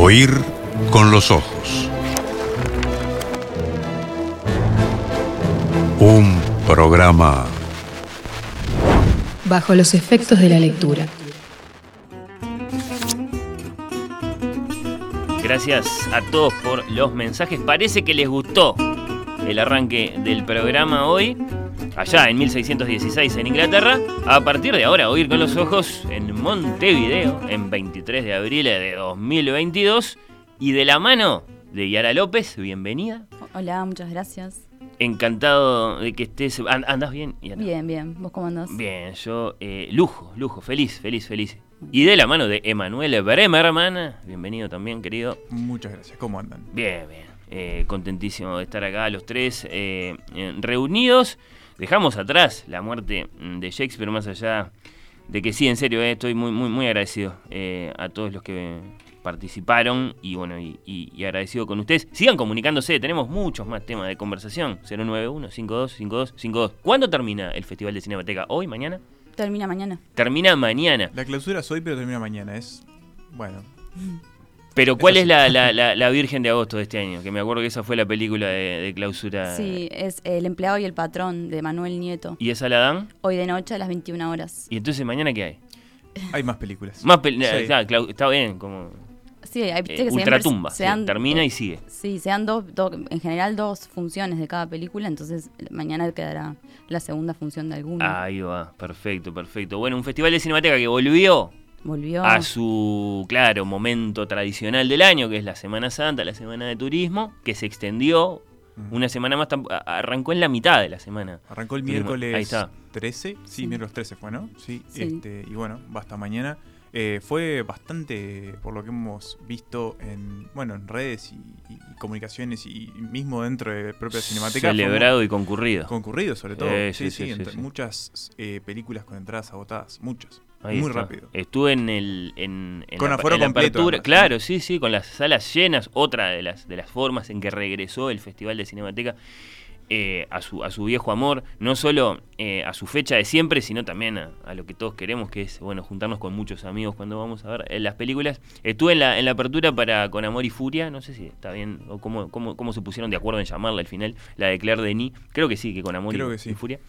Oír con los ojos. Un programa Bajo los efectos de la lectura. Gracias a todos por los mensajes. Parece que les gustó el arranque del programa hoy, allá en 1616 en Inglaterra. A partir de ahora, oír con los ojos en Montevideo, en 23 de abril de 2022. Y de la mano de Yara López, bienvenida. Hola, muchas gracias. Encantado de que estés. an- ¿Andás bien? Yara? Bien, bien. ¿Vos cómo andás? Bien, yo, eh, lujo, lujo, feliz, feliz, feliz. Y de la mano de Emanuel Bremerman, bienvenido también, querido. Muchas gracias. ¿Cómo andan? Bien, bien. Eh, contentísimo de estar acá los tres eh, reunidos. Dejamos atrás la muerte mm, de Shakespeare, más allá de que sí, en serio, eh, estoy muy, muy, muy agradecido eh, a todos los que participaron y bueno, y, y- y agradecido con ustedes. Sigan comunicándose, tenemos muchos más temas de conversación. 091-525252. ¿Cuándo termina el Festival de Cinemateca? ¿Hoy, mañana? Termina mañana. Termina mañana. La clausura es hoy, pero termina mañana. Es. Bueno. Pero ¿cuál es la, la, la- la Virgen de Agosto de este año? Que me acuerdo que esa fue la película de, de clausura. Sí, es El empleado y el patrón de Manuel Nieto. ¿Y esa la dan? Hoy de noche a las 21 horas. ¿Y entonces mañana qué hay? Hay más películas. Más pel- Sí. está bien, como Sí, hay eh, que ultratumba. se sí, dan- termina y sigue. Sí, se dan dos, dos- en general dos funciones de cada película, entonces mañana quedará la segunda función de alguna. Ahí va, perfecto, perfecto. Bueno, un festival de cinemateca que volvió Volvió. a su, claro, momento tradicional del año, que es la Semana Santa, la Semana de Turismo, que se extendió una semana más, arrancó en la mitad de la semana. Arrancó el miércoles Ahí está. 13. Sí, Sí. miércoles 13 fue, ¿no? Sí. Sí. Este, y bueno, va hasta mañana. Eh, fue bastante, por lo que hemos visto en, bueno, en redes y, y- y comunicaciones y mismo dentro de la propia Cinemateca. Celebrado y concurrido. Concurrido, sobre todo. Eh, sí, sí, sí, sí, sí. Muchas eh, películas con entradas agotadas. Muchas. Ahí muy está. rápido. Estuve en el en, en Con la, aforo en la completo, apertura, además, claro, sí, sí, con las salas llenas, otra de las de las formas en que regresó el Festival de Cinemateca eh, a su a su viejo amor, no solo eh, a su fecha de siempre, sino también a, a lo que todos queremos, que es bueno juntarnos con muchos amigos cuando vamos a ver eh, las películas. Estuve en la en la apertura para Con Amor y Furia, no sé si está bien o cómo cómo, cómo se pusieron de acuerdo en llamarla al final, la de Claire Denis, creo que sí, que Con Amor y, Creo que sí. y Furia.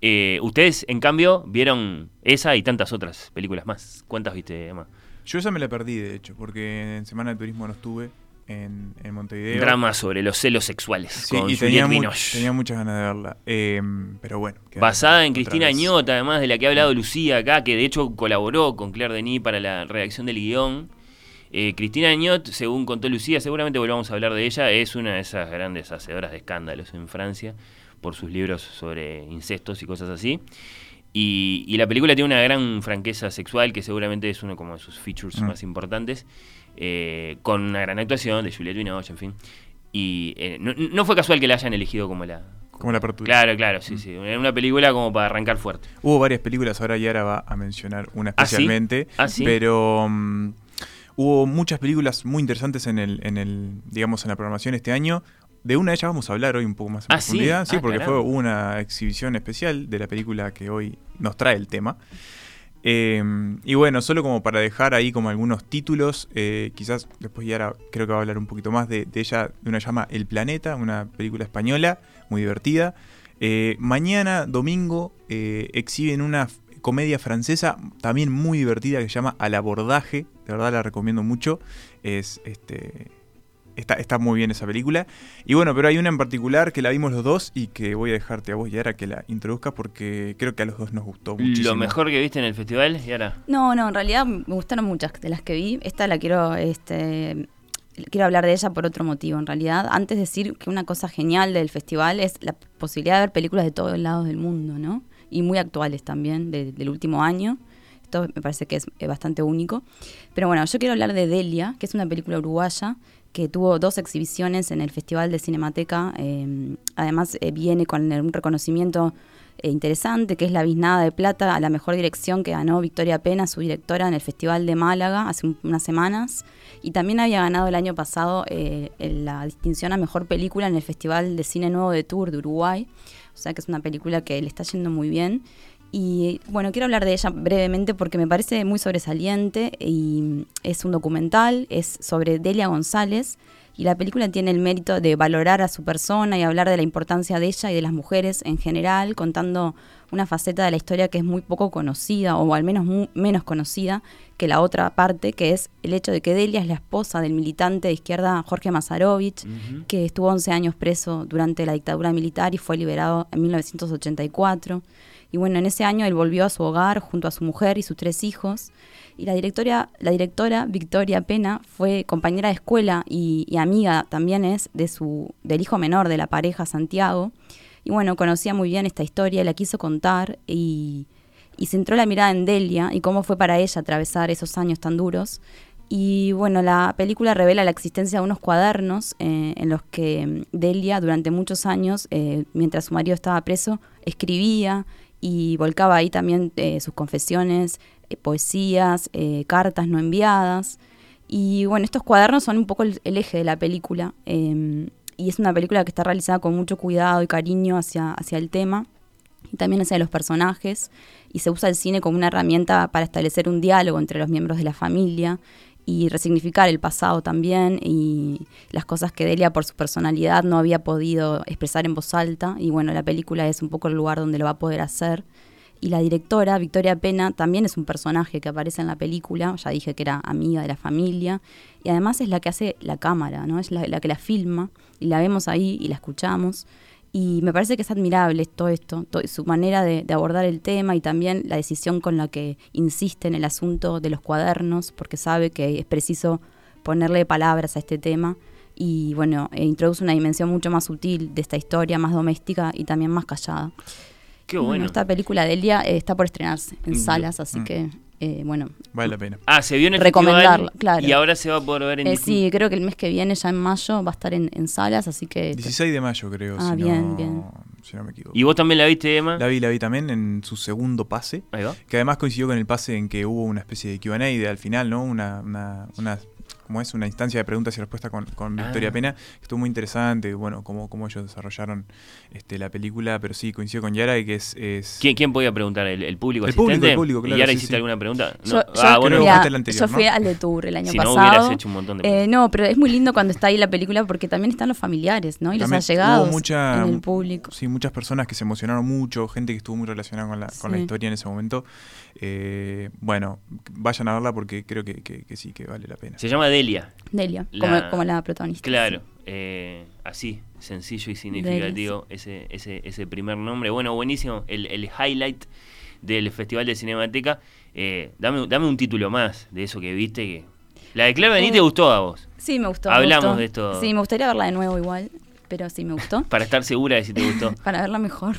Eh, ustedes, en cambio, vieron esa y tantas otras películas más. ¿Cuántas viste, Emma? Yo esa me la perdí, de hecho, porque en Semana de Turismo no estuve en, en Montevideo. Drama sobre los celos sexuales Sí, con y tenía, mu- tenía muchas ganas de verla. Eh, pero bueno. Basada en Cristina vez. Añota, además de la que ha hablado Lucía acá, que de hecho colaboró con Claire Denis para la redacción del guion. Eh, Cristina Añot, según contó Lucía, seguramente volvamos a hablar de ella, es una de esas grandes hacedoras de escándalos en Francia por sus libros sobre incestos y cosas así. Y, y la película tiene una gran franqueza sexual, que seguramente es uno como de sus features Mm. más importantes, eh, con una gran actuación de Juliette Binoche, en fin. Y eh, no, no fue casual que la hayan elegido como la... Como la apertura. Claro, claro, sí, Mm. sí. Era una película como para arrancar fuerte. Hubo varias películas, ahora Yara va a mencionar una ¿Ah, sí? especialmente. ¿Ah, sí? Pero mm, hubo muchas películas muy interesantes en el, en el, digamos, en la programación este año. De una de ellas vamos a hablar hoy un poco más en ¿Ah, profundidad. Sí, Ah, porque caramba. fue una exhibición especial de la película que hoy nos trae el tema. Eh, y bueno, solo como para dejar ahí como algunos títulos, eh, quizás después Yara creo que va a hablar un poquito más de, de ella, de una llama El Planeta, una película española muy divertida. Eh, mañana, domingo, eh, exhiben una comedia francesa también muy divertida que se llama Al abordaje. De verdad la recomiendo mucho. Es este. Está, está muy bien esa película. Y bueno, pero hay una en particular que la vimos los dos y que voy a dejarte a vos, Yara, que la introduzcas porque creo que a los dos nos gustó muchísimo. Lo mejor que viste en el festival, y ahora. No, no, en realidad me gustaron muchas de las que vi. Esta la quiero, este, quiero hablar de ella por otro motivo. En realidad, antes decir que una cosa genial del festival es la posibilidad de ver películas de todos lados del mundo, ¿no? Y muy actuales también, de- del último año. Esto me parece que es bastante único. Pero bueno, yo quiero hablar de Delia, que es una película uruguaya que tuvo dos exhibiciones en el Festival de Cinemateca. eh, además, eh, viene con un reconocimiento eh, interesante, que es la Biznada de Plata a la mejor dirección que ganó Victoria Pena, su directora, en el Festival de Málaga hace un- unas semanas. Y también había ganado el año pasado eh, la distinción a mejor película en el Festival de Cine Nuevo de Tour de Uruguay. O sea que es una película que le está yendo muy bien. Y bueno, quiero hablar de ella brevemente porque me parece muy sobresaliente y es un documental, es sobre Delia González y la película tiene el mérito de valorar a su persona y hablar de la importancia de ella y de las mujeres en general, contando una faceta de la historia que es muy poco conocida o al menos mu- menos conocida que la otra parte, que es el hecho de que Delia es la esposa del militante de izquierda Jorge Mazarovich, que estuvo 11 años preso durante la dictadura militar y fue liberado en 1984. Y bueno, en ese año él volvió a su hogar junto a su mujer y sus tres hijos. Y la directora, la directora Victoria Pena fue compañera de escuela y, y amiga también es de su, del hijo menor de la pareja, Santiago. Y bueno, conocía muy bien esta historia, la quiso contar y, y centró la mirada en Delia y cómo fue para ella atravesar esos años tan duros. Y bueno, la película revela la existencia de unos cuadernos eh, en los que mm, Delia durante muchos años, eh, mientras su marido estaba preso, escribía y volcaba ahí también eh, sus confesiones, poesías, cartas no enviadas. Y bueno, estos cuadernos son un poco el, el eje de la película. Y es una película que está realizada con mucho cuidado y cariño hacia, hacia el tema y también hacia los personajes. Y se usa el cine como una herramienta para establecer un diálogo entre los miembros de la familia y resignificar el pasado también y las cosas que Delia por su personalidad no había podido expresar en voz alta. Y bueno, la película es un poco el lugar donde lo va a poder hacer. Y la directora, Victoria Pena, también es un personaje que aparece en la película. Ya dije que era amiga de la familia. Y además es la que hace la cámara, ¿no? Es la, que la filma. Y la vemos ahí y la escuchamos. Y me parece que es admirable todo esto, to- su manera de, de abordar el tema y también la decisión con la que insiste en el asunto de los cuadernos, porque sabe que es preciso ponerle palabras a este tema. Y bueno, e introduce una dimensión mucho más sutil de esta historia, más doméstica y también más callada. Qué bueno. esta película de Elia eh, está por estrenarse en Mm. salas, así Mm. que, eh, bueno, Vale la pena. Ah, se vio en el Recomendarla, festival claro. y ahora se va a poder ver en eh, sí, creo que el mes que viene, ya en mayo, va a estar en, en salas, así que... 16 de mayo creo, Ah, si, bien, no, bien. si no me equivoco. ¿Y vos también la viste, Emma? La vi, la vi también en su segundo pase, Ahí va. que además coincidió con el pase en que hubo una especie de Q&A de al final, ¿no? Una, una, una como es una instancia de preguntas y respuestas con, con Victoria Ah. Pena, que estuvo muy interesante, bueno, cómo, cómo ellos desarrollaron este, la película, pero sí, coincidió con Yara y que es... es ¿Quién, quién podía preguntar? ¿El, el público El público, el público, claro, ¿Y ahora sí, hiciste sí. alguna pregunta? No. yo- ah, bueno. mira, el anterior, yo ¿no? fui al de Tour el año Si no, pasado. hubieras hecho un montón de Eh, no, pero es muy lindo cuando está ahí la película porque también están los familiares, ¿no? Y También los allegados hubo mucha- en el público. Sí, muchas personas que se emocionaron mucho, gente que estuvo muy relacionada con la, con la historia en ese momento. Eh, bueno, vayan a verla porque creo que, que- que sí, que vale la pena. Se llama Delia. Delia, La- como, como la protagonista. Claro, eh, así, sencillo y significativo ese, ese, ese primer nombre. Bueno, buenísimo, el, el highlight del Festival de Cinemateca. Eh, dame, dame un título más de eso que viste. que La de Claire Denis Eh, te gustó a vos, Sí, me gustó. me Hablamos gustó. de esto. Sí, me gustaría verla de nuevo igual, pero sí me gustó. para estar segura de si te gustó. Para verla mejor.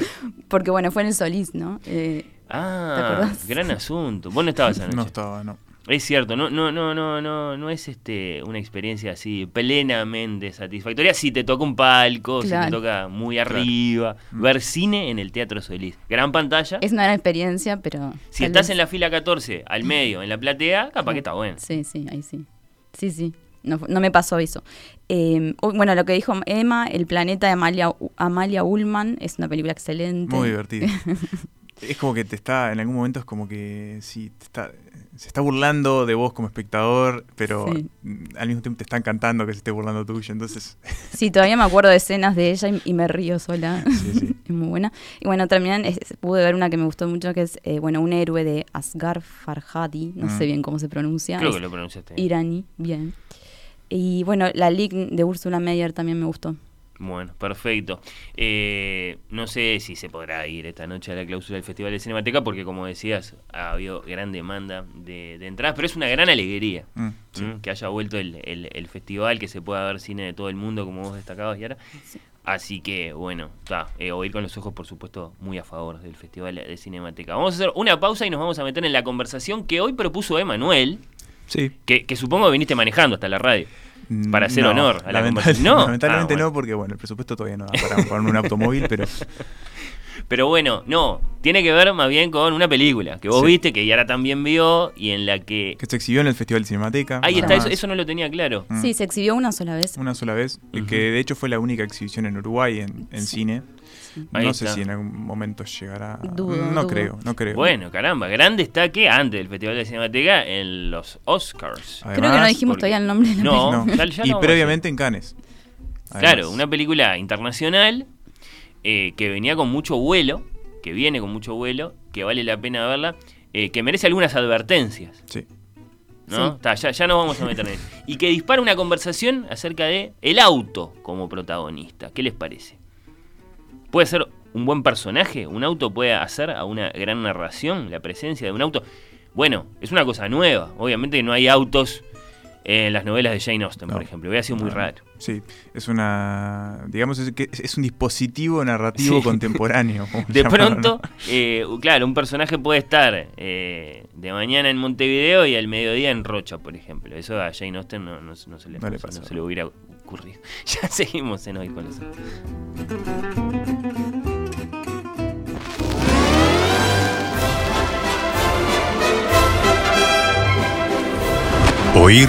Porque bueno, fue en el Solís, ¿no? Eh, ¿Te Ah, gran asunto. Vos no estabas anoche. No estaba, no. Es cierto, no, no, no, no, no, no es este una experiencia así plenamente satisfactoria. Si te toca un palco, si te toca muy arriba, Mm. ver cine en el Teatro Solís. Gran pantalla. es una gran experiencia, pero... si estás vez- en la fila 14, al medio, en la platea, capaz que está bueno. Sí, sí, ahí sí. Sí, sí. No, no me pasó eso. Eh, u- bueno, lo que dijo Emma, El planeta de Amalia, Amalia Ullman, es una película excelente. Muy divertido. es como que te está, en algún momento es como que sí, te está, se está burlando de vos como espectador, pero Sí. al mismo tiempo te está encantando que se esté burlando tuyo. Entonces, Sí, todavía me acuerdo de escenas de ella y, y me río sola. Sí, sí. es muy buena. Y bueno, también es- pude ver una que me gustó mucho, que es, eh, bueno, un héroe de Asghar Farhadi, no Mm. sé bien cómo se pronuncia. Creo es que lo pronunciaste. bien. iraní, bien. Y bueno, la League de Ursula Meyer también me gustó. Bueno, perfecto. Eh, no sé si se podrá ir esta noche a la clausura del Festival de Cinemateca, porque como decías, ha habido gran demanda de, de entradas, pero es una gran alegría. mm, sí. que haya vuelto el, el- el festival, que se pueda ver cine de todo el mundo, como vos destacabas, Yara. Así que, bueno, está. Eh, oír con los ojos, por supuesto, muy a favor del Festival de Cinemateca. Vamos a hacer una pausa y nos vamos a meter en la conversación que hoy propuso Emanuel, Sí. que, que supongo viniste manejando hasta la radio. Para hacer no, honor a la conversación. No. Lamentablemente Ah, bueno. no, porque bueno, el presupuesto todavía no da para comprarme un automóvil, pero Pero bueno, no, tiene que ver más bien con una película que vos Sí. viste, que Yara también vio y en la que... Que se exhibió en el Festival de Cinemateca. Ahí está, eso, eso no lo tenía claro. Mm. Sí, se exhibió una sola vez. Una sola vez, y Ujú. que de hecho fue la única exhibición en Uruguay en, en Sí. cine. No sé si en algún momento llegará. Dudo, no dudo. creo, no creo. Bueno, caramba, gran destaque antes del Festival de Cinemateca en los Oscars. Creo que no dijimos porque- todavía el nombre de la No, no. ya- y previamente en Cannes. Claro, una película internacional eh, que venía con mucho vuelo, que viene con mucho vuelo, que vale la pena verla, eh, que merece algunas advertencias, Sí. ¿no? Sí. Ya, ya nos vamos a meter en eso. Y que dispara una conversación acerca de el auto como protagonista. ¿Qué les parece? ¿Puede ser un buen personaje? ¿Un auto puede hacer a una gran narración la presencia de un auto? Bueno, es una cosa nueva. Obviamente no hay autos en las novelas de Jane Austen, por ejemplo. Hubiera sido muy No, raro. Sí, es una. Digamos es que es- un dispositivo narrativo Sí. contemporáneo. De llamarlo, pronto, ¿no? eh, claro, un personaje puede estar eh, de mañana en Montevideo y al mediodía en Rocha, por ejemplo. Eso a Jane Austen no, no- no se, le, No le no pasó. se le hubiera ocurrido. Ya seguimos en hoy con eso. Oír